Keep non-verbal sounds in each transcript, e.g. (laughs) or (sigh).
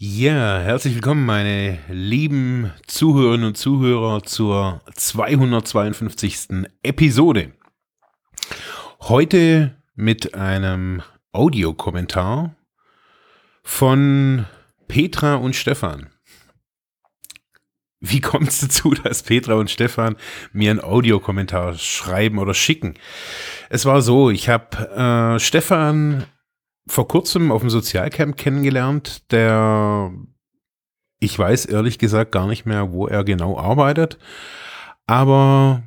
ja, herzlich willkommen, meine lieben Zuhörerinnen und Zuhörer zur 252. Episode. Heute mit einem Audiokommentar von Petra und Stefan. Wie kommt es dazu, (laughs) dass Petra und Stefan mir einen Audiokommentar schreiben oder schicken? Es war so, ich habe äh, Stefan vor kurzem auf dem Sozialcamp kennengelernt, der ich weiß ehrlich gesagt gar nicht mehr, wo er genau arbeitet, aber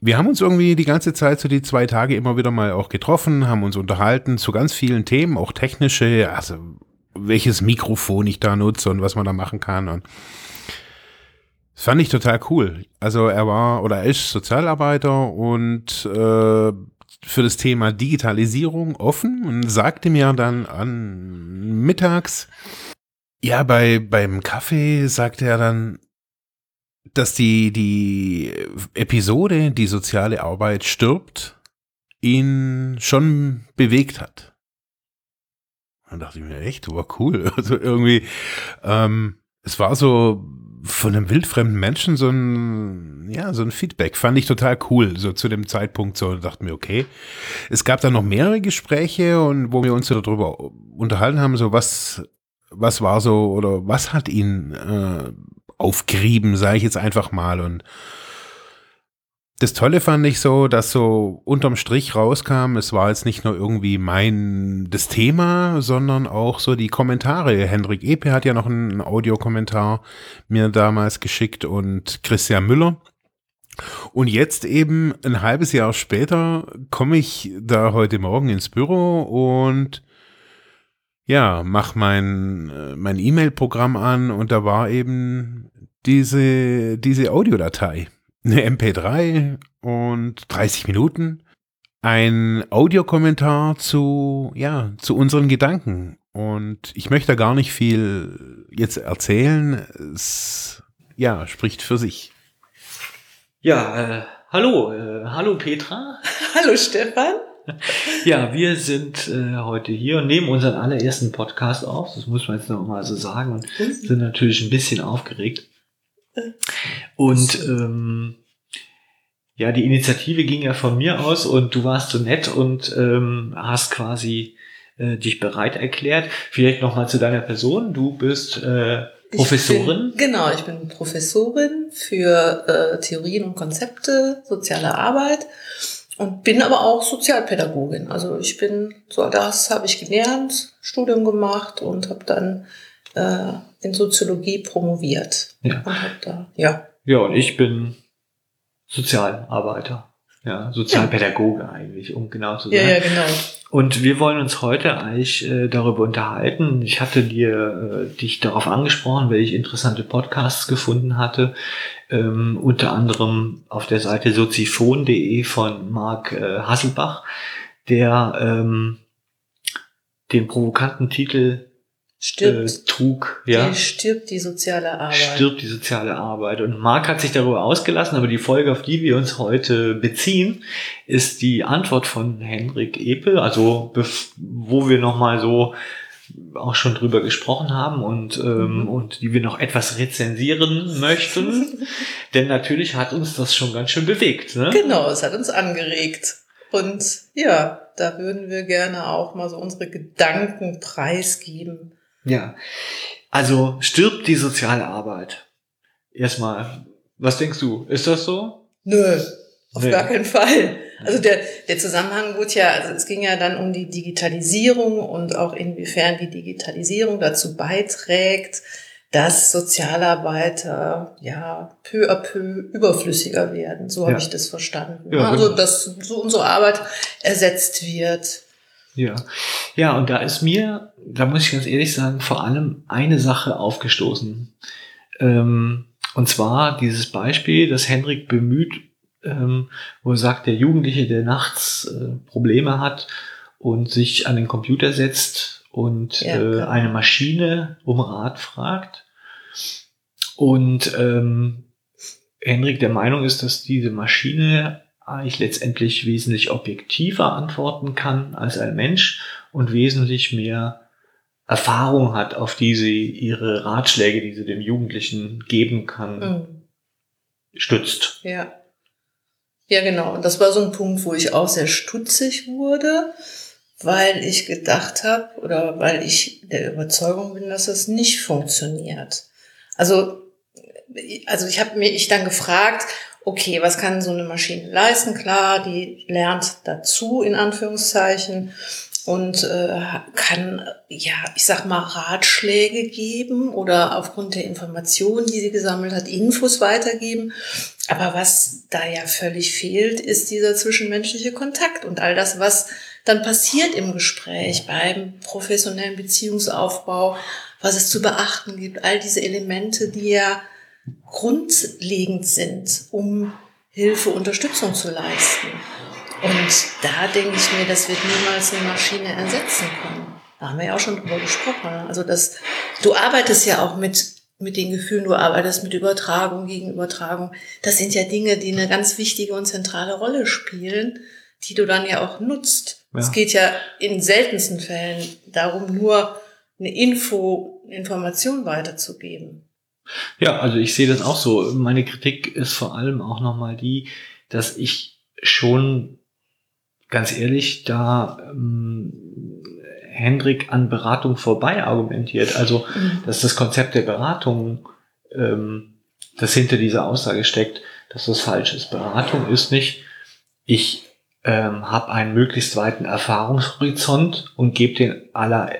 wir haben uns irgendwie die ganze Zeit, so die zwei Tage immer wieder mal auch getroffen, haben uns unterhalten zu ganz vielen Themen, auch technische, also welches Mikrofon ich da nutze und was man da machen kann und das fand ich total cool. Also er war oder er ist Sozialarbeiter und äh, für das Thema Digitalisierung offen und sagte mir dann an mittags, ja, bei, beim Kaffee sagte er dann, dass die, die Episode, die soziale Arbeit stirbt, ihn schon bewegt hat. Dann dachte ich mir, echt, war cool. (laughs) Also irgendwie, ähm, es war so von einem wildfremden Menschen so ein, ja, so ein Feedback. Fand ich total cool, so zu dem Zeitpunkt so, dachte mir, okay. Es gab dann noch mehrere Gespräche und wo wir uns so darüber unterhalten haben, so was, was war so oder was hat ihn äh, aufgerieben, sage ich jetzt einfach mal und das Tolle fand ich so, dass so unterm Strich rauskam, es war jetzt nicht nur irgendwie mein, das Thema, sondern auch so die Kommentare. Hendrik Epe hat ja noch einen Audiokommentar mir damals geschickt und Christian Müller. Und jetzt eben ein halbes Jahr später komme ich da heute Morgen ins Büro und ja, mach mein, mein E-Mail-Programm an und da war eben diese, diese Audiodatei eine MP3 und 30 Minuten, ein Audiokommentar zu, ja, zu unseren Gedanken. Und ich möchte gar nicht viel jetzt erzählen. Es, ja, spricht für sich. Ja, äh, hallo, äh, hallo Petra. (laughs) hallo Stefan. Ja, wir sind äh, heute hier und nehmen unseren allerersten Podcast auf. Das muss man jetzt noch mal so sagen und mhm. sind natürlich ein bisschen aufgeregt. Und ähm, ja, die Initiative ging ja von mir aus und du warst so nett und ähm, hast quasi äh, dich bereit erklärt. Vielleicht noch mal zu deiner Person. Du bist äh, Professorin. Ich bin, genau, ich bin Professorin für äh, Theorien und Konzepte, soziale Arbeit und bin aber auch Sozialpädagogin. Also ich bin, so das habe ich gelernt, Studium gemacht und habe dann äh, in Soziologie promoviert. Ja. Und hab da, ja. Ja, und ich bin Sozialarbeiter. Ja, Sozialpädagoge ja. eigentlich, um genau zu sein. Ja, ja, genau. Und wir wollen uns heute eigentlich äh, darüber unterhalten. Ich hatte dir äh, dich darauf angesprochen, weil ich interessante Podcasts gefunden hatte. Ähm, unter anderem auf der Seite soziphon.de von Marc äh, Hasselbach, der ähm, den provokanten Titel stirbt, äh, trug. Ja? Die stirbt die soziale Arbeit. Stirbt die soziale Arbeit. Und Marc hat sich darüber ausgelassen, aber die Folge, auf die wir uns heute beziehen, ist die Antwort von Henrik Epe, also wo wir nochmal so auch schon drüber gesprochen haben und, ähm, mhm. und die wir noch etwas rezensieren möchten. (laughs) Denn natürlich hat uns das schon ganz schön bewegt. Ne? Genau, es hat uns angeregt. Und ja, da würden wir gerne auch mal so unsere Gedanken preisgeben. Ja, also stirbt die soziale Arbeit. Erstmal, was denkst du? Ist das so? Nö, auf nee. gar keinen Fall. Also der, der Zusammenhang wurde ja, also es ging ja dann um die Digitalisierung und auch inwiefern die Digitalisierung dazu beiträgt, dass Sozialarbeiter ja peu à peu überflüssiger werden. So ja. habe ich das verstanden. Ja, also dass so unsere Arbeit ersetzt wird. Ja. Ja, und da ist mir, da muss ich ganz ehrlich sagen, vor allem eine Sache aufgestoßen. Ähm, und zwar dieses Beispiel, das Henrik bemüht, ähm, wo er sagt, der Jugendliche, der nachts äh, Probleme hat und sich an den Computer setzt und ja, äh, eine Maschine um Rat fragt. Und ähm, Henrik der Meinung ist, dass diese Maschine eigentlich letztendlich wesentlich objektiver antworten kann als ein Mensch und wesentlich mehr Erfahrung hat, auf die sie ihre Ratschläge, die sie dem Jugendlichen geben kann, mhm. stützt. Ja. Ja, genau. Und das war so ein Punkt, wo ich auch sehr stutzig wurde, weil ich gedacht habe oder weil ich der Überzeugung bin, dass das nicht funktioniert. Also, also ich habe mich dann gefragt, okay, was kann so eine Maschine leisten? Klar, die lernt dazu in Anführungszeichen und äh, kann, ja, ich sag mal, Ratschläge geben oder aufgrund der Informationen, die sie gesammelt hat, Infos weitergeben. Aber was da ja völlig fehlt, ist dieser zwischenmenschliche Kontakt und all das, was dann passiert im Gespräch, beim professionellen Beziehungsaufbau, was es zu beachten gibt, all diese Elemente, die ja grundlegend sind, um Hilfe, Unterstützung zu leisten. Und da denke ich mir, das wird niemals eine Maschine ersetzen können. Da haben wir ja auch schon drüber gesprochen. Also das, du arbeitest ja auch mit, mit den Gefühlen, du arbeitest mit Übertragung gegen Übertragung. Das sind ja Dinge, die eine ganz wichtige und zentrale Rolle spielen, die du dann ja auch nutzt. Ja. Es geht ja in seltensten Fällen darum, nur eine Info, Information weiterzugeben. Ja, also ich sehe das auch so. Meine Kritik ist vor allem auch nochmal die, dass ich schon ganz ehrlich da ähm, Hendrik an Beratung vorbei argumentiert. Also, mhm. dass das Konzept der Beratung, ähm, das hinter dieser Aussage steckt, dass das falsch ist. Beratung ist nicht, ich ähm, habe einen möglichst weiten Erfahrungshorizont und gebe den aller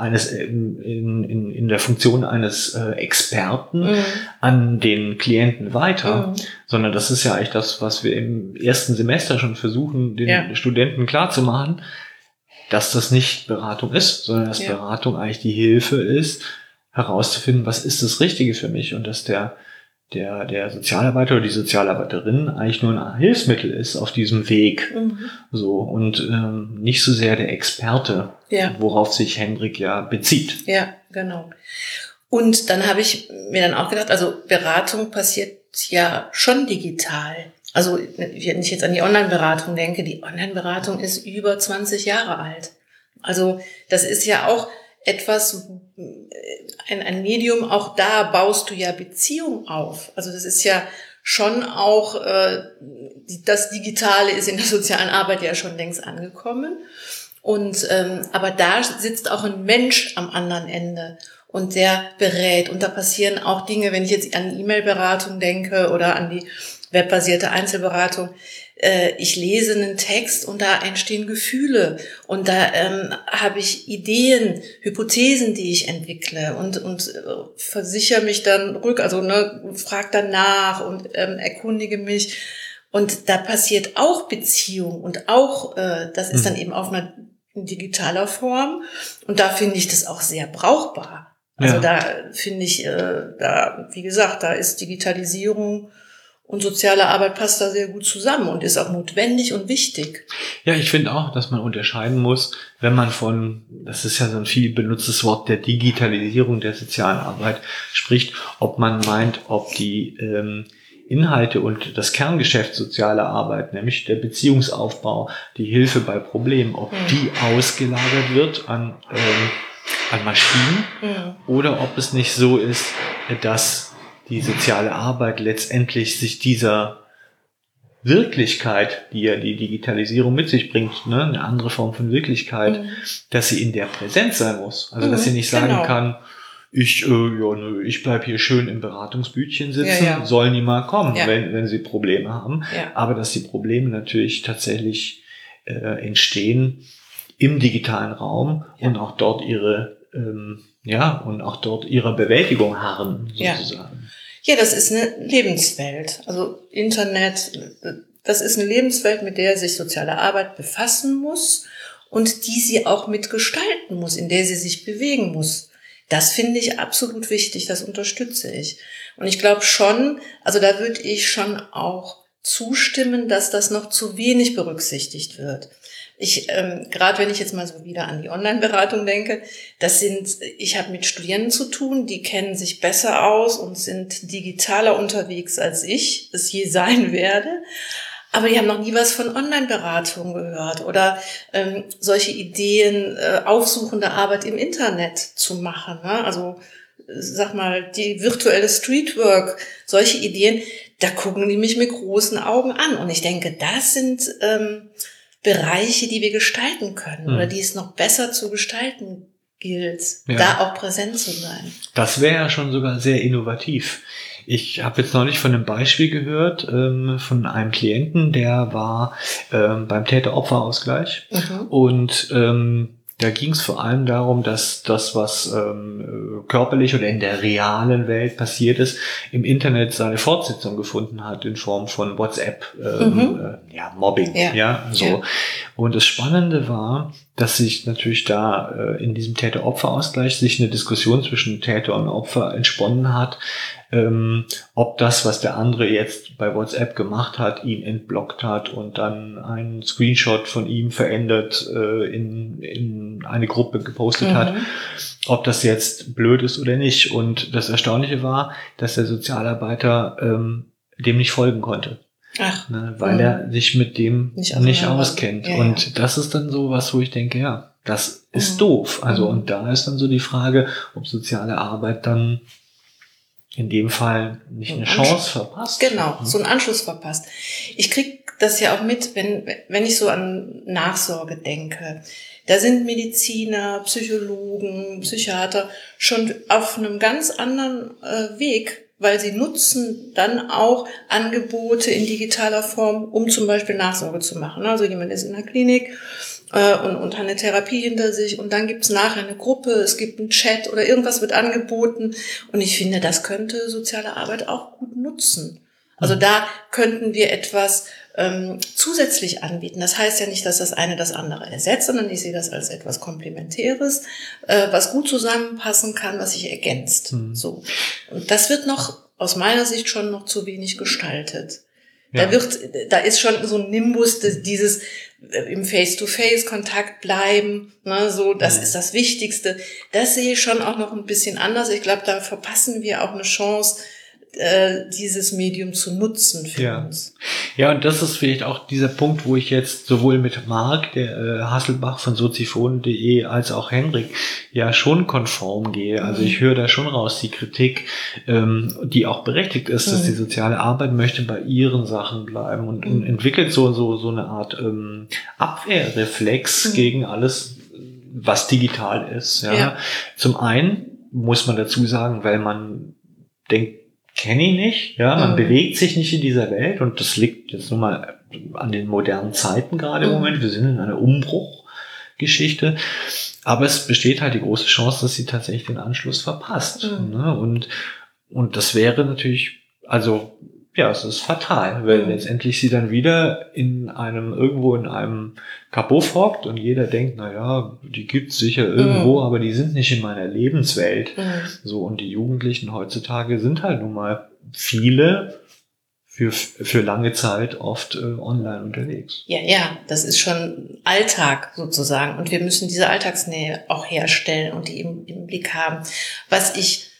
eines in, in, in der Funktion eines äh, Experten mhm. an den Klienten weiter, mhm. sondern das ist ja eigentlich das, was wir im ersten Semester schon versuchen, den ja. Studenten klarzumachen, dass das nicht Beratung ist, sondern dass ja. Beratung eigentlich die Hilfe ist, herauszufinden, was ist das Richtige für mich und dass der der, der Sozialarbeiter oder die Sozialarbeiterin eigentlich nur ein Hilfsmittel ist auf diesem Weg. Mhm. So und ähm, nicht so sehr der Experte, ja. worauf sich Hendrik ja bezieht. Ja, genau. Und dann habe ich mir dann auch gedacht, also Beratung passiert ja schon digital. Also wenn ich jetzt an die Online-Beratung denke, die Online-Beratung ist über 20 Jahre alt. Also das ist ja auch etwas, ein, ein Medium, auch da baust du ja Beziehung auf. Also das ist ja schon auch, äh, das Digitale ist in der sozialen Arbeit ja schon längst angekommen. Und ähm, aber da sitzt auch ein Mensch am anderen Ende und der berät. Und da passieren auch Dinge, wenn ich jetzt an E-Mail-Beratung denke oder an die webbasierte Einzelberatung, äh, ich lese einen Text und da entstehen Gefühle und da ähm, habe ich Ideen, Hypothesen, die ich entwickle und, und äh, versichere mich dann rück, also ne, frag dann nach und ähm, erkundige mich. Und da passiert auch Beziehung und auch, äh, das ist dann mhm. eben auf einer digitaler Form. Und da finde ich das auch sehr brauchbar. Also ja. da finde ich, äh, da, wie gesagt, da ist Digitalisierung und soziale Arbeit passt da sehr gut zusammen und ist auch notwendig und wichtig. Ja, ich finde auch, dass man unterscheiden muss, wenn man von, das ist ja so ein viel benutztes Wort, der Digitalisierung der sozialen Arbeit spricht, ob man meint, ob die ähm, Inhalte und das Kerngeschäft soziale Arbeit, nämlich der Beziehungsaufbau, die Hilfe bei Problemen, ob mhm. die ausgelagert wird an, ähm, an Maschinen mhm. oder ob es nicht so ist, dass die soziale Arbeit letztendlich sich dieser Wirklichkeit, die ja die Digitalisierung mit sich bringt, ne, eine andere Form von Wirklichkeit, mhm. dass sie in der Präsenz sein muss. Also dass sie mhm, nicht sagen genau. kann, ich, äh, ja, nö, ich bleib hier schön im Beratungsbütchen sitzen, ja, ja. sollen die mal kommen, ja. wenn, wenn sie Probleme haben. Aber dass die Probleme natürlich tatsächlich äh, entstehen im digitalen Raum und auch dort ihre ähm, ja und auch dort ihrer Bewältigung harren sozusagen. Ja, das ist eine Lebenswelt. Also Internet, das ist eine Lebenswelt, mit der sich soziale Arbeit befassen muss und die sie auch mitgestalten muss, in der sie sich bewegen muss. Das finde ich absolut wichtig, das unterstütze ich. Und ich glaube schon, also da würde ich schon auch zustimmen, dass das noch zu wenig berücksichtigt wird. Ich, ähm, gerade wenn ich jetzt mal so wieder an die Online-Beratung denke, das sind, ich habe mit Studierenden zu tun, die kennen sich besser aus und sind digitaler unterwegs als ich es je (laughs) sein werde. Aber die haben noch nie was von Online-Beratung gehört oder ähm, solche Ideen, äh, aufsuchende Arbeit im Internet zu machen. Ne? Also sag mal, die virtuelle Streetwork, solche Ideen, da gucken die mich mit großen Augen an. Und ich denke, das sind ähm, Bereiche, die wir gestalten können hm. oder die es noch besser zu gestalten gilt, ja. da auch präsent zu sein. Das wäre ja schon sogar sehr innovativ. Ich habe jetzt neulich von einem Beispiel gehört ähm, von einem Klienten, der war ähm, beim Täter-Opfer-Ausgleich mhm. und ähm, da ging es vor allem darum, dass das, was ähm, körperlich oder in der realen Welt passiert ist, im Internet seine Fortsetzung gefunden hat in Form von WhatsApp, ähm, mhm. äh, ja, Mobbing, ja, ja so. Ja. Und das Spannende war, dass sich natürlich da äh, in diesem Täter-Opfer-Ausgleich sich eine Diskussion zwischen Täter und Opfer entsponnen hat, ähm, ob das, was der andere jetzt bei WhatsApp gemacht hat, ihn entblockt hat und dann einen Screenshot von ihm verändert äh, in, in eine Gruppe gepostet mhm. hat, ob das jetzt blöd ist oder nicht. Und das Erstaunliche war, dass der Sozialarbeiter ähm, dem nicht folgen konnte. Ach, ne, weil mh. er sich mit dem nicht, nicht auskennt. Ja, und ja. das ist dann so was, wo ich denke, ja, das ist mhm. doof. Also, mhm. und da ist dann so die Frage, ob soziale Arbeit dann in dem Fall nicht eine Chance verpasst. Genau, so einen Anschluss verpasst. Ich krieg das ja auch mit, wenn, wenn ich so an Nachsorge denke. Da sind Mediziner, Psychologen, Psychiater schon auf einem ganz anderen äh, Weg, weil sie nutzen dann auch Angebote in digitaler Form, um zum Beispiel Nachsorge zu machen. Also jemand ist in der Klinik äh, und, und hat eine Therapie hinter sich und dann gibt's nachher eine Gruppe, es gibt einen Chat oder irgendwas wird angeboten und ich finde, das könnte soziale Arbeit auch gut nutzen. Also da könnten wir etwas ähm, zusätzlich anbieten. Das heißt ja nicht, dass das eine das andere ersetzt, sondern ich sehe das als etwas Komplementäres, äh, was gut zusammenpassen kann, was sich ergänzt. Mhm. So. Und das wird noch aus meiner Sicht schon noch zu wenig gestaltet. Ja. Da wird, da ist schon so ein Nimbus dieses äh, im Face-to-Face-Kontakt bleiben, ne, so, das mhm. ist das Wichtigste. Das sehe ich schon auch noch ein bisschen anders. Ich glaube, da verpassen wir auch eine Chance, äh, dieses Medium zu nutzen für ja. uns. Ja, und das ist vielleicht auch dieser Punkt, wo ich jetzt sowohl mit Marc, der äh, Hasselbach von soziphon.de, als auch Henrik ja schon konform gehe. Also ich mhm. höre da schon raus die Kritik, ähm, die auch berechtigt ist, mhm. dass die soziale Arbeit möchte bei ihren Sachen bleiben und, mhm. und entwickelt so, so, so eine Art ähm, Abwehrreflex mhm. gegen alles, was digital ist. Ja. ja. Zum einen muss man dazu sagen, weil man denkt, kenne ich nicht. Ja, man mhm. bewegt sich nicht in dieser Welt und das liegt jetzt nur mal an den modernen Zeiten gerade im mhm. Moment. Wir sind in einer Umbruchgeschichte. Aber es besteht halt die große Chance, dass sie tatsächlich den Anschluss verpasst. Mhm. Ne? Und, und das wäre natürlich, also ja, es ist fatal, weil mhm. letztendlich sie dann wieder in einem, irgendwo in einem Kabuff hockt und jeder denkt, na ja, die gibt's sicher irgendwo, mhm. aber die sind nicht in meiner Lebenswelt. Mhm. So, und die Jugendlichen heutzutage sind halt nun mal viele für, für lange Zeit oft äh, online unterwegs. Ja, ja, das ist schon Alltag sozusagen. Und wir müssen diese Alltagsnähe auch herstellen und die im, im Blick haben. Was ich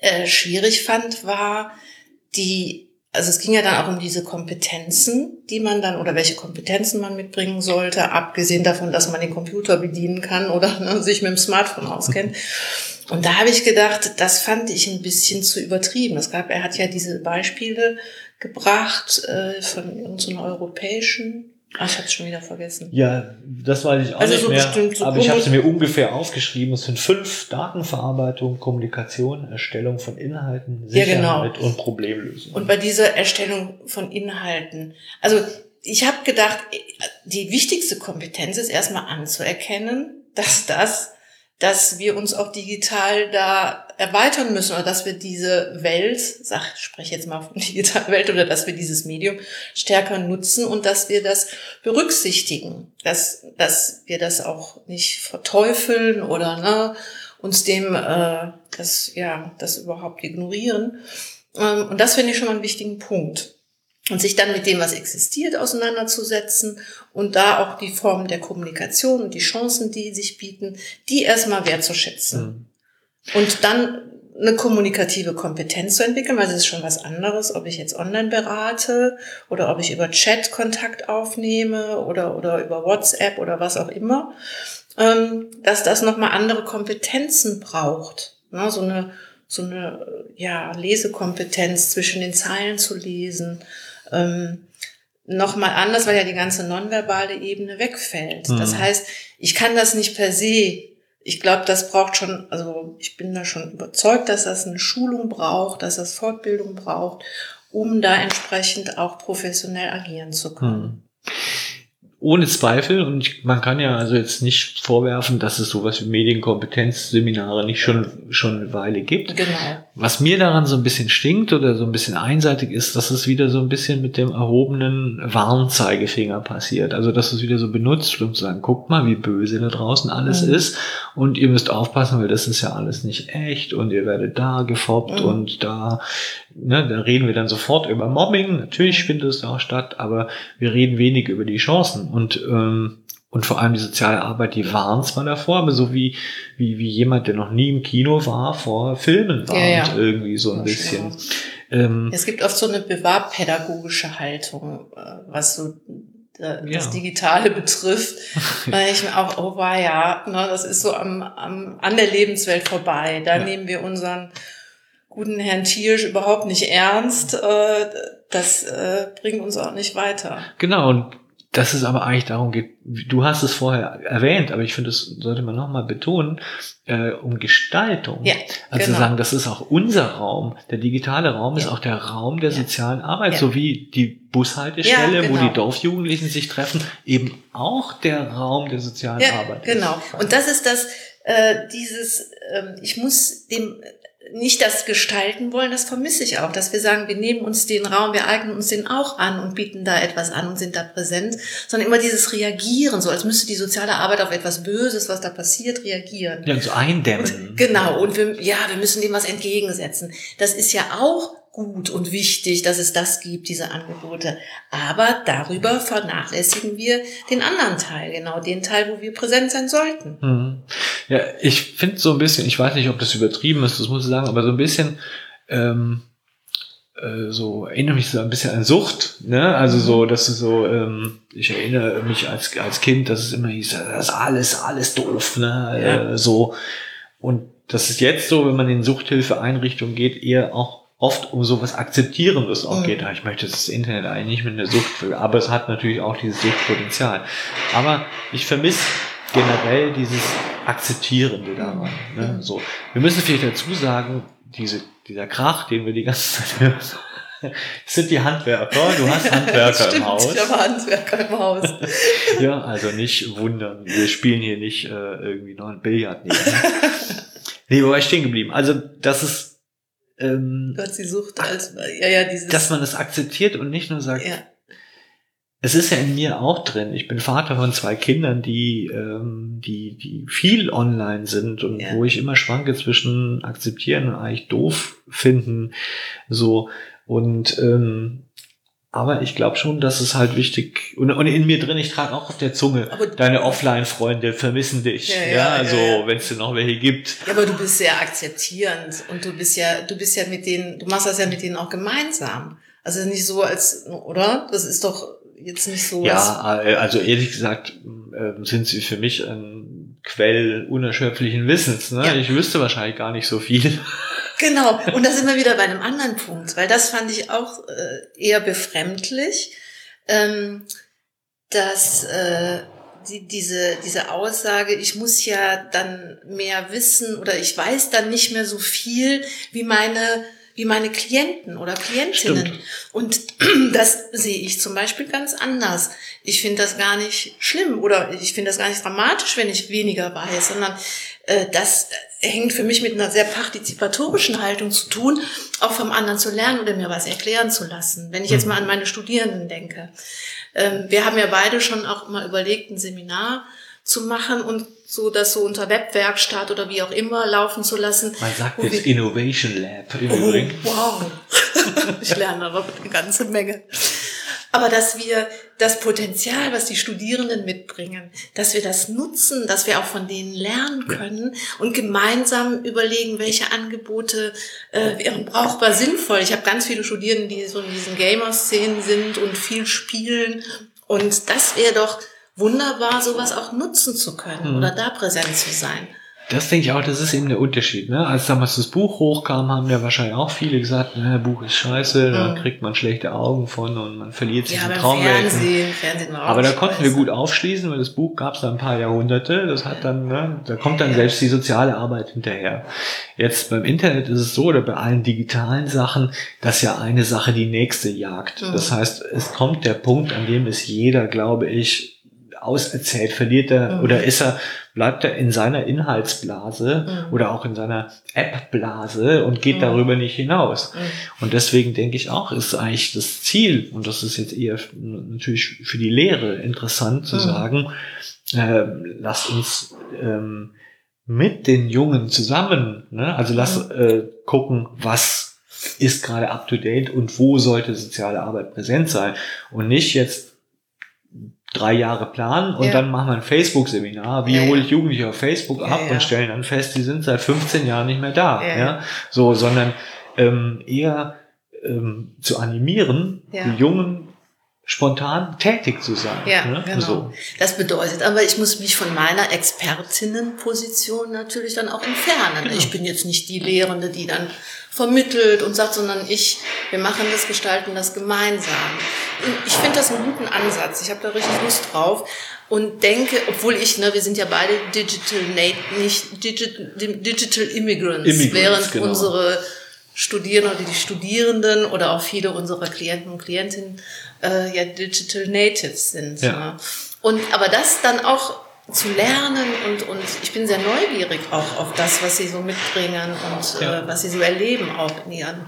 äh, schwierig fand, war die also es ging ja dann auch um diese Kompetenzen, die man dann oder welche Kompetenzen man mitbringen sollte, abgesehen davon, dass man den Computer bedienen kann oder ne, sich mit dem Smartphone auskennt. Und da habe ich gedacht, das fand ich ein bisschen zu übertrieben. Es gab, er hat ja diese Beispiele gebracht äh, von irgendeiner europäischen Ach, ich hab's schon wieder vergessen. Ja, das weiß ich auch also nicht so mehr. So aber ich habe sie mir ungefähr aufgeschrieben. Es sind fünf Datenverarbeitung, Kommunikation, Erstellung von Inhalten, Sicherheit ja, genau. und Problemlösung. Und bei dieser Erstellung von Inhalten, also ich habe gedacht, die wichtigste Kompetenz ist erstmal anzuerkennen, dass das dass wir uns auch digital da erweitern müssen oder dass wir diese Welt, sag, ich spreche jetzt mal von (laughs) digitaler Welt oder dass wir dieses Medium stärker nutzen und dass wir das berücksichtigen, dass, dass wir das auch nicht verteufeln oder ne, uns dem äh, das ja das überhaupt ignorieren. Ähm, und das finde ich schon mal einen wichtigen Punkt. und sich dann mit dem, was existiert, auseinanderzusetzen und da auch die Formen der Kommunikation und die Chancen, die sich bieten, die erstmal wertzuschätzen. Mhm. Und dann eine kommunikative Kompetenz zu entwickeln, weil das ist schon was anderes, ob ich jetzt online berate oder ob ich über Chat Kontakt aufnehme oder, oder über WhatsApp oder was auch immer, ähm, dass das nochmal andere Kompetenzen braucht. Ne? So eine, so eine ja, Lesekompetenz zwischen den Zeilen zu lesen, ähm, nochmal anders, weil ja die ganze nonverbale Ebene wegfällt. Mhm. Das heißt, ich kann das nicht per se. Ich glaube, das braucht schon, also ich bin da schon überzeugt, dass das eine Schulung braucht, dass das Fortbildung braucht, um da entsprechend auch professionell agieren zu können. Mhm ohne Zweifel und ich, man kann ja also jetzt nicht vorwerfen, dass es sowas wie Medienkompetenzseminare nicht schon schon eine Weile gibt. Genau. Was mir daran so ein bisschen stinkt oder so ein bisschen einseitig ist, dass es wieder so ein bisschen mit dem erhobenen Warnzeigefinger passiert. Also dass es wieder so benutzt, um zu sagen, guckt mal, wie böse da draußen alles mhm. ist und ihr müsst aufpassen, weil das ist ja alles nicht echt und ihr werdet da gefoppt mhm. und da ne, da reden wir dann sofort über Mobbing. Natürlich findet es auch statt, aber wir reden wenig über die Chancen und ähm, und vor allem die soziale Arbeit, die warnt zwar davor, aber so wie, wie, wie jemand, der noch nie im Kino war, vor Filmen warnt ja, ja. irgendwie so ein bisschen. Ähm, es gibt oft so eine bewahrpädagogische Haltung, äh, was so äh, das ja. Digitale (laughs) betrifft, (laughs) weil ich mir auch, oh war ja, ne, das ist so am, am, an der Lebenswelt vorbei. Da nehmen wir unseren guten Herrn Thiersch überhaupt nicht ernst. Äh, das äh, bringt uns auch nicht weiter. Genau, und dass es aber eigentlich darum geht, du hast es vorher erwähnt, aber ich finde, das sollte man nochmal betonen, äh, um Gestaltung. Ja, also genau. zu sagen, das ist auch unser Raum. Der digitale Raum ja. ist auch der Raum der ja. sozialen Arbeit, ja. so wie die Bushaltestelle, genau. wo die Dorfjugendlichen sich treffen, eben auch der Raum der sozialen Arbeit. Genau. Und das ist das, äh, dieses, äh, ich muss dem nicht das gestalten wollen, das vermisse ich auch, dass wir sagen, wir nehmen uns den Raum, wir eignen uns den auch an und bieten da etwas an und sind da präsent, sondern immer dieses Reagieren, so als müsste die soziale Arbeit auf etwas Böses, was da passiert, reagieren. Ja, und so eindämmen. Und, genau, und wir, ja, wir müssen dem was entgegensetzen. Das ist ja auch gut und wichtig, dass es das gibt, diese Angebote. Aber darüber vernachlässigen wir den anderen Teil, genau den Teil, wo wir präsent sein sollten. Mhm. Ja, ich finde so ein bisschen, ich weiß nicht, ob das übertrieben ist, das muss ich sagen, aber so ein bisschen, ähm, äh, so erinnere mich so ein bisschen an Sucht, ne? Also so, dass du so, ähm, ich erinnere mich als als Kind, dass es immer hieß, das ist alles alles doof, ne? Ja. Äh, so und das ist jetzt so, wenn man in Suchthilfeeinrichtungen geht, eher auch oft um sowas Akzeptierendes auch mhm. geht. Ich möchte das Internet eigentlich nicht mit einer Sucht, aber es hat natürlich auch dieses Suchtpotenzial. Aber ich vermisse generell dieses Akzeptierende daran. Ne? Mhm. So. Wir müssen vielleicht dazu sagen, diese, dieser Krach, den wir die ganze Zeit hören, sind die Handwerker. Du hast (laughs) Handwerker Stimmt, im Haus. Ich habe Handwerker im Haus. (laughs) ja, also nicht wundern. Wir spielen hier nicht äh, irgendwie noch ein Billard. Nee, (laughs) nee, wo war ich stehen geblieben? Also, das ist ähm, hast die Sucht als, ja, ja, dieses. Dass man es akzeptiert und nicht nur sagt, ja. es ist ja in mir auch drin. Ich bin Vater von zwei Kindern, die, ähm, die, die viel online sind und ja. wo ich immer schwanke zwischen akzeptieren und eigentlich doof finden, so. Und, ähm, aber ich glaube schon, dass es halt wichtig und, und in mir drin, ich trage auch auf der Zunge, aber deine Offline-Freunde vermissen dich. Ja, ja, ja also ja, wenn es denn noch welche gibt. Ja, aber du bist sehr akzeptierend und du bist ja, du bist ja mit denen, du machst das ja mit denen auch gemeinsam. Also nicht so als, oder? Das ist doch jetzt nicht so. Ja, äh, also ehrlich gesagt ähm, sind sie für mich ein Quell unerschöpflichen Wissens. Ne? Ich wüsste wahrscheinlich gar nicht so viel. Genau, und da sind wir wieder bei einem anderen Punkt, weil das fand ich auch äh, eher befremdlich, ähm, dass äh, die, diese, diese Aussage, ich muss ja dann mehr wissen oder ich weiß dann nicht mehr so viel wie meine wie meine Klienten oder Klientinnen. Stimmt. Und (clears throat) das sehe ich zum Beispiel ganz anders. Ich finde das gar nicht schlimm oder ich finde das gar nicht dramatisch, wenn ich weniger weiß, sondern äh, das hängt für mich mit einer sehr partizipatorischen Haltung zu tun, auch vom anderen zu lernen oder mir was erklären zu lassen. Wenn ich jetzt mhm. mal an meine Studierenden denke. Ähm, wir haben ja beide schon auch mal überlegt, ein Seminar zu machen und so das so unter Webwerkstatt oder wie auch immer laufen zu lassen. Man sagt jetzt Innovation Lab im oh, Übrigen. Wow. (laughs) ich lerne aber eine ganze Menge. Aber dass wir das Potenzial, was die Studierenden mitbringen, dass wir das nutzen, dass wir auch von denen lernen können und gemeinsam überlegen, welche Angebote äh, wären brauchbar sinnvoll. Ich habe ganz viele Studierende, die so in diesen Gamer-Szenen sind und viel spielen. Und das wäre doch wunderbar, sowas auch nutzen zu können mhm. oder da präsent zu sein. Das denke ich auch, das ist eben der Unterschied. Ne? Als damals das Buch hochkam, haben ja wahrscheinlich auch viele gesagt, ne, Buch ist scheiße, da mhm. kriegt man schlechte Augen von und man verliert sich ja, in Traumwelten. Fernsehen, Fernsehen auch Aber da konnten wir gut aufschließen, weil das Buch gab es da ein paar Jahrhunderte. Das hat dann, ne, da kommt dann selbst die soziale Arbeit hinterher. Jetzt beim Internet ist es so, oder bei allen digitalen Sachen, dass ja eine Sache die nächste jagt. Mhm. Das heißt, es kommt der Punkt, an dem es jeder, glaube ich, auserzählt, verliert er mhm. oder ist er, bleibt er in seiner Inhaltsblase mhm. oder auch in seiner App-Blase und geht mhm. darüber nicht hinaus. Mhm. Und deswegen denke ich auch, ist eigentlich das Ziel, und das ist jetzt eher natürlich für die Lehre interessant zu mhm. sagen, äh, lasst uns ähm, mit den Jungen zusammen, ne? also lass mhm. äh, gucken, was ist gerade up to date und wo sollte soziale Arbeit präsent sein und nicht jetzt drei Jahre planen und ja. dann machen wir ein Facebook-Seminar. Wie ja, hole ich Jugendliche auf Facebook ab und stellen dann fest, die sind seit 15 Jahren nicht mehr da. Ja, so, sondern ähm, eher ähm, zu animieren, die Jungen spontan tätig zu sein. Ja, ne? genau. So. Das bedeutet aber, ich muss mich von meiner Expertinnenposition natürlich dann auch entfernen. Genau. Ich bin jetzt nicht die Lehrende, die dann vermittelt und sagt, sondern ich, wir machen das, gestalten das gemeinsam. Ich finde das einen guten Ansatz. Ich habe da richtig Lust drauf und denke, obwohl ich, ne, wir sind ja beide Digital Nate, nicht Digital, Digital Immigrants, Immigrants während genau. unsere Studierenden oder die Studierenden oder auch viele unserer Klienten und Klientinnen äh, ja Digital Natives sind. Ja. Ne? Und aber das dann auch zu lernen und, und ich bin sehr neugierig auch auf das, was sie so mitbringen und ja. äh, was sie so erleben auch in ihren.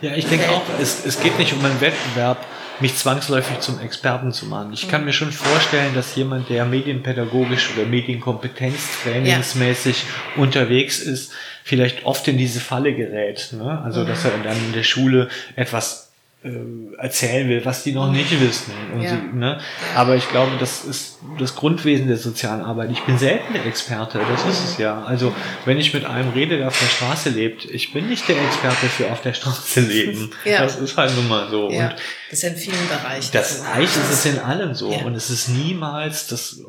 Ja, ich denke auch, es, es geht nicht um einen Wettbewerb, mich zwangsläufig zum Experten zu machen. Ich kann mir schon vorstellen, dass jemand, der medienpädagogisch oder medienkompetenztrainingsmäßig ja. unterwegs ist, vielleicht oft in diese Falle gerät. Ne? Also, mhm. dass er dann in der Schule etwas erzählen will, was die noch nicht wissen. Ja. sie, ne? Aber ich glaube, das ist das Grundwesen der sozialen Arbeit. Ich bin selten der Experte, das ist es ja. Also wenn ich mit einem rede, der auf der Straße lebt, ich bin nicht der Experte für auf der Straße leben. (laughs) ja. Das ist halt nun mal so. Ja. Und das ist in vielen Bereichen. Das so. ist es in allem so. Und es ist niemals das.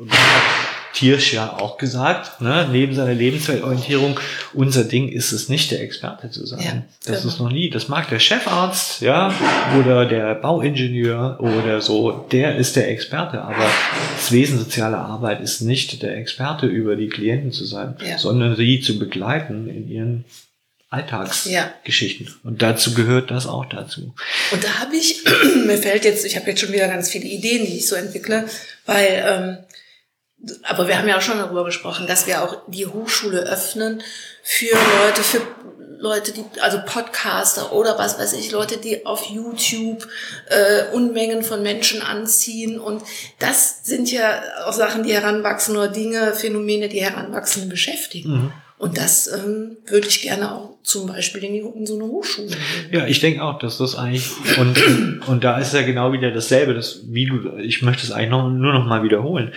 Tiersch ja auch gesagt, ne, neben seiner Lebensweltorientierung, unser Ding ist es nicht, der Experte zu sein. Ja, das genau. ist noch nie. Das mag der Chefarzt, ja, oder der Bauingenieur oder so, der ist der Experte, aber das Wesen sozialer Arbeit ist nicht der Experte über die Klienten zu sein, ja. sondern sie zu begleiten in ihren Alltagsgeschichten. Ja. Und dazu gehört das auch dazu. Und da habe ich, (clears throat) mir fällt jetzt, ich habe jetzt schon wieder ganz viele Ideen, die ich so entwickle, weil ähm, aber wir haben ja auch schon darüber gesprochen, dass wir auch die Hochschule öffnen für Leute, für Leute, die, also Podcaster oder was weiß ich, Leute, die auf YouTube äh, Unmengen von Menschen anziehen. Und das sind ja auch Sachen, die heranwachsen oder Dinge, Phänomene, die Heranwachsenden beschäftigen. Mhm. Und das ähm, würde ich gerne auch zum Beispiel in, die, in so eine Hochschule. Nehmen. Ja, ich denke auch, dass das eigentlich und und da ist ja genau wieder dasselbe. Das wie du, ich möchte es eigentlich noch, nur noch mal wiederholen.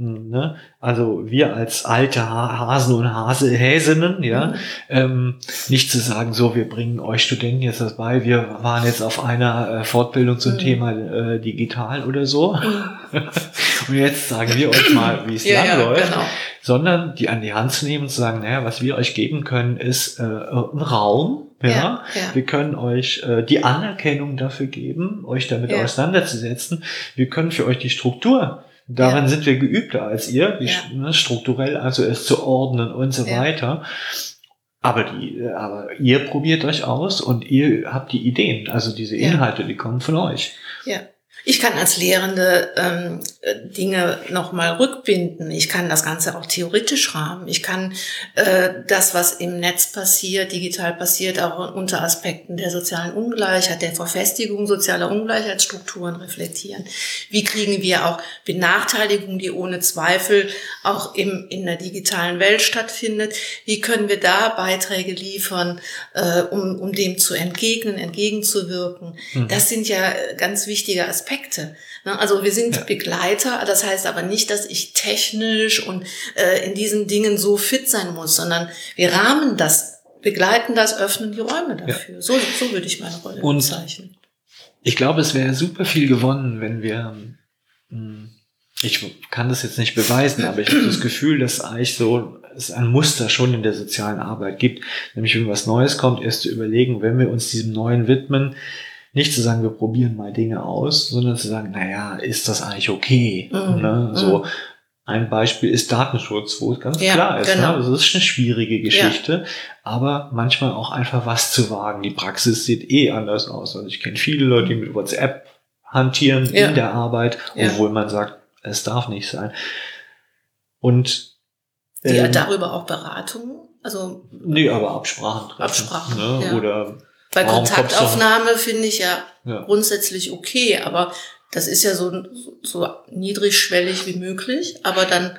Ne? Also wir als alte Hasen und Hase Häsinnen, ja, mhm. ähm, nicht zu sagen, so, wir bringen euch Studenten jetzt das bei, wir waren jetzt auf einer äh, Fortbildung zum mhm. Thema äh, digital oder so. Mhm. (laughs) und jetzt sagen wir euch mal, wie es ja, lang ja, läuft. Genau. Sondern die an die Hand zu nehmen und zu sagen, naja, was wir euch geben können, ist äh, ein Raum, ja, ja, wir können euch äh, die Anerkennung dafür geben, euch damit ja. auseinanderzusetzen. Wir können für euch die Struktur Daran ja. sind wir geübter als ihr, ja. ne, strukturell also es zu ordnen und so ja. weiter. Aber die, aber ihr probiert euch aus und ihr habt die Ideen, also diese Inhalte, die kommen von euch. Ja. Ich kann als Lehrende ähm, Dinge nochmal rückbinden. Ich kann das Ganze auch theoretisch rahmen. Ich kann äh, das, was im Netz passiert, digital passiert, auch unter Aspekten der sozialen Ungleichheit, der Verfestigung sozialer Ungleichheitsstrukturen reflektieren. Wie kriegen wir auch Benachteiligung, die ohne Zweifel auch im, in der digitalen Welt stattfindet? Wie können wir da Beiträge liefern, äh, um, um dem zu entgegnen, entgegenzuwirken? Mhm. Das sind ja ganz wichtige Aspekte Aspekte. Ne? Also wir sind ja. Begleiter, das heißt aber nicht, dass ich technisch und äh, in diesen Dingen so fit sein muss, sondern wir rahmen das, begleiten das, öffnen die Räume dafür. Ja. So, so würde ich meine Rolle und bezeichnen. Ich glaube, es wäre super viel gewonnen, wenn wir hm, ich kann das jetzt nicht beweisen, aber ich habe das Gefühl, dass eigentlich so es ein Muster schon in der sozialen Arbeit gibt, nämlich wenn was Neues kommt, erst zu überlegen, wenn wir uns diesem Neuen widmen, nicht zu sagen, wir probieren mal Dinge aus, sondern zu sagen, naja, ist das eigentlich okay? Mhm. Ne? So, mhm. ein Beispiel ist Datenschutz, wo es ganz ja, klar ist. Ne? Genau. Ne? Also das ist eine schwierige Geschichte, ja. aber manchmal auch einfach was zu wagen. Die Praxis sieht eh anders aus. Also ich kenne viele Leute, die mit WhatsApp hantieren ja. in der Arbeit, obwohl man sagt, es darf nicht sein. Und die ähm, darüber auch Beratungen? Also nee, aber Absprachen treffen. Absprachen. Ne? Ja. Oder bei Kontaktaufnahme finde ich ja, ja, grundsätzlich okay, aber das ist ja so, so niedrigschwellig wie möglich, aber dann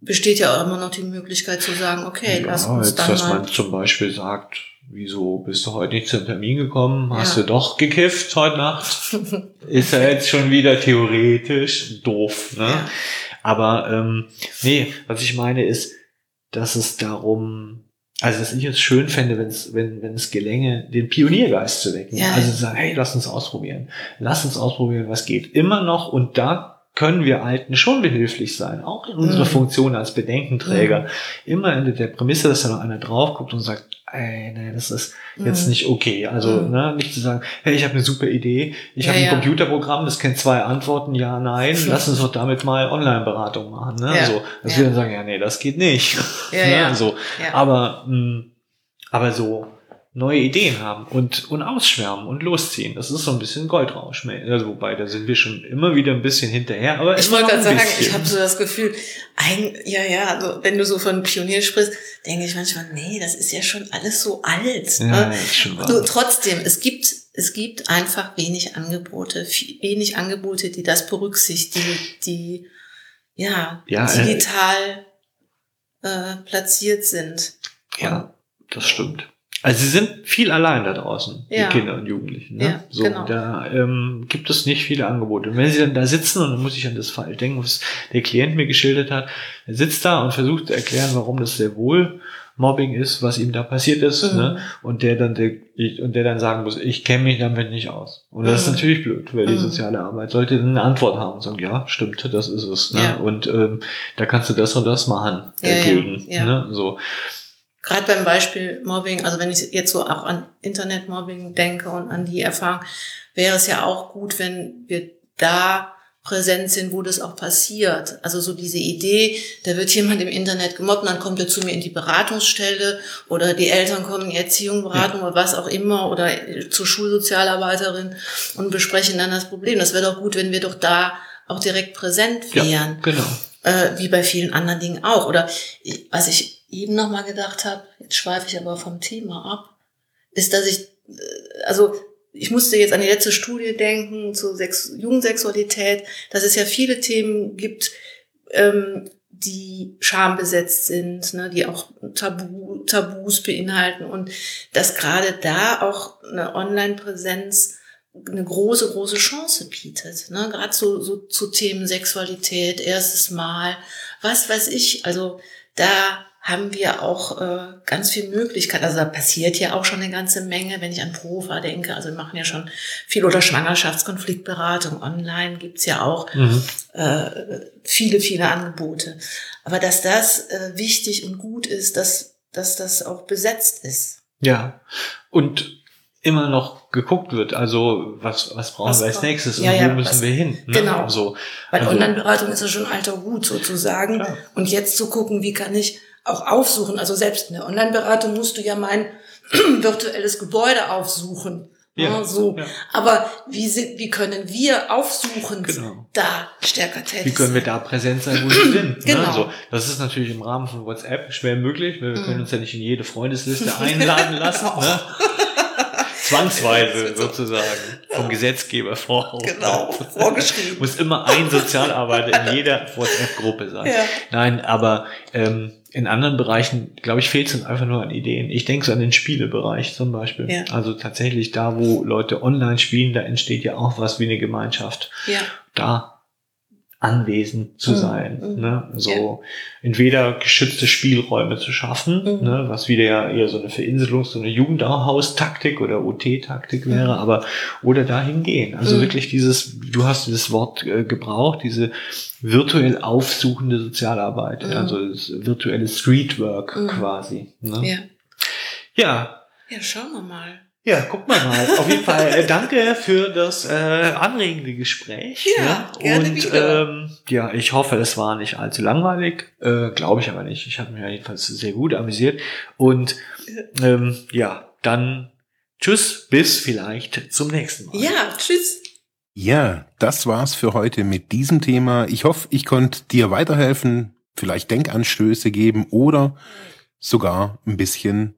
besteht ja auch immer noch die Möglichkeit zu sagen, okay, ja, lass uns jetzt, dann dass mal. man zum Beispiel sagt, wieso bist du heute nicht zum Termin gekommen? Hast ja. du doch gekifft heute Nacht? (laughs) ist ja jetzt schon wieder theoretisch doof. Ne? Ja. Aber ähm, nee, was ich meine ist, dass es darum, also dass ich es schön fände, wenn's, wenn, wenn es gelänge, den Pioniergeist zu wecken. Ja. Also zu sagen, hey, lass uns ausprobieren. Lass uns ausprobieren, was geht. Immer noch und da können wir Alten schon behilflich sein, auch in unserer mhm. Funktion als Bedenkenträger. Mhm. Immer in der Prämisse, dass da noch einer drauf guckt und sagt, ey, nee, das ist jetzt mhm. nicht okay. Also mhm. ne, nicht zu sagen, hey, ich habe eine super Idee, ich ja, habe ein ja. Computerprogramm, das kennt zwei Antworten, ja, nein, (laughs) lass uns doch damit mal Online-Beratung machen. Ne? Ja. So, dass wir dann sagen, ja, nee, das geht nicht. Ja, (laughs) ne? So, aber mh, mm, aber so neue Ideen haben und, und ausschwärmen und losziehen. Das ist so ein bisschen Goldrausch. Also, wobei, da sind wir schon immer wieder ein bisschen hinterher. Aber ich wollte gerade sagen, ich habe so das Gefühl, ein, ja, ja, also wenn du so von Pionier sprichst, denke ich manchmal, nee, das ist ja schon alles so alt. Ja, ne? schon wahr. trotzdem, es gibt, es gibt einfach wenig Angebote, viel, wenig Angebote, die das berücksichtigen, die ja, ja äh, digital äh, äh, platziert sind. Ja, das stimmt. Also sie sind viel allein da draußen, ja. die Kinder und Jugendlichen. Ne? Ja, so, genau. Da ähm, gibt es nicht viele Angebote. Und wenn sie dann da sitzen, und dann muss ich an das Fall denken, was der Klient mir geschildert hat, er sitzt da und versucht zu erklären, warum das sehr wohl Mobbing ist, was ihm da passiert ist, mhm. ne? Und der dann der, ich, und der dann sagen muss, ich kenne mich damit nicht aus. Und das mhm. ist natürlich blöd, weil mhm. die soziale Arbeit sollte eine Antwort haben und sagen, ja, stimmt, das ist es. Ne? Ja. Und ähm, da kannst du das und das machen dagegen. Ja, ja, Ne? So gerade beim Beispiel Mobbing, also wenn ich jetzt so auch an Internetmobbing denke und an die Erfahrung, wäre es ja auch gut, wenn wir da präsent sind, wo das auch passiert. Also so diese Idee, da wird jemand im Internet gemobbt, und dann kommt er zu mir in die Beratungsstelle oder die Eltern kommen in die Erziehung, Beratung oder was auch immer oder zur Schulsozialarbeiterin und besprechen dann das Problem. Das wäre doch gut, wenn wir doch da auch direkt präsent wären. Ja, genau. Äh, wie bei vielen anderen Dingen auch. Oder was ich eben nochmal gedacht habe, jetzt schweife ich aber vom Thema ab, ist, dass ich, äh, also ich musste jetzt an die letzte Studie denken zur Sex Jugendsexualität, dass es ja viele Themen gibt, ähm, die schambesetzt sind, ne, die auch Tabu, Tabus beinhalten und dass gerade da auch eine Online-Präsenz eine große, große Chance bietet. Ne? Gerade so, so zu Themen Sexualität, erstes Mal, was weiß ich. Also da haben wir auch äh, ganz viel Möglichkeit. Also da passiert ja auch schon eine ganze Menge, wenn ich an Profa denke. Also wir machen ja schon viel oder Schwangerschaftskonfliktberatung. Online gibt's ja auch mhm. äh, viele, viele Angebote. Aber dass das äh, wichtig und gut ist, dass, dass das auch besetzt ist. Ja, und immer noch geguckt wird. Also was, was brauchen was wir als nächstes ja, und wo ja, müssen was, wir hin? Ne? Genau. So, Weil also, Online-Beratung ist ja schon alter Hut sozusagen. Klar. Und jetzt zu gucken, wie kann ich auch aufsuchen. Also selbst in der Online-Beratung musst du ja mein (clears throat) virtuelles Gebäude aufsuchen. Ja, so. Ja. Aber wie, sind, wie können wir aufsuchen, genau. da stärker tätig Wie können wir da präsent sein, wo wir sind? (clears throat) Ne? Genau. Ne? So, das ist natürlich im Rahmen von WhatsApp schwer möglich, weil wir mhm. können uns ja nicht in jede Freundesliste (laughs) einladen lassen. ne? (laughs) Zwangsweise (laughs) sozusagen vom Gesetzgeber vor. Genau, (laughs) vorgeschrieben. Muss immer ein Sozialarbeiter in jeder WhatsApp-Gruppe sein. Ja. Nein, aber ähm, in anderen Bereichen, glaube ich, fehlt es einfach nur an Ideen. Ich denke so an den Spielebereich zum Beispiel. Ja. Also tatsächlich da, wo Leute online spielen, da entsteht ja auch was wie eine Gemeinschaft. Ja. Da anwesend zu mhm. sein. Mhm. Ne? So ja. entweder geschützte Spielräume zu schaffen, mhm. ne? was wieder ja eher so eine Verinselung, so eine Jugendhaustaktik oder OT-Taktik wäre, aber oder dahin gehen. Also mhm. wirklich dieses, du hast dieses Wort äh, gebraucht, diese virtuell aufsuchende Sozialarbeit, mhm. also das virtuelle Streetwork quasi. Ne? Ja. ja. Ja, schauen wir mal. Ja, guck mal mal. Auf jeden Fall äh, danke für das äh, anregende Gespräch. Ja, ja. gerne Und wieder. Ähm, ja, ich hoffe, es war nicht allzu langweilig. Äh, Glaube ich aber nicht. Ich habe mich jedenfalls sehr gut amüsiert. Und ähm, ja, dann tschüss, bis vielleicht zum nächsten Mal. Ja, tschüss. Ja, das war's für heute mit diesem Thema. Ich hoffe, ich konnte dir weiterhelfen, vielleicht Denkanstöße geben oder sogar ein bisschen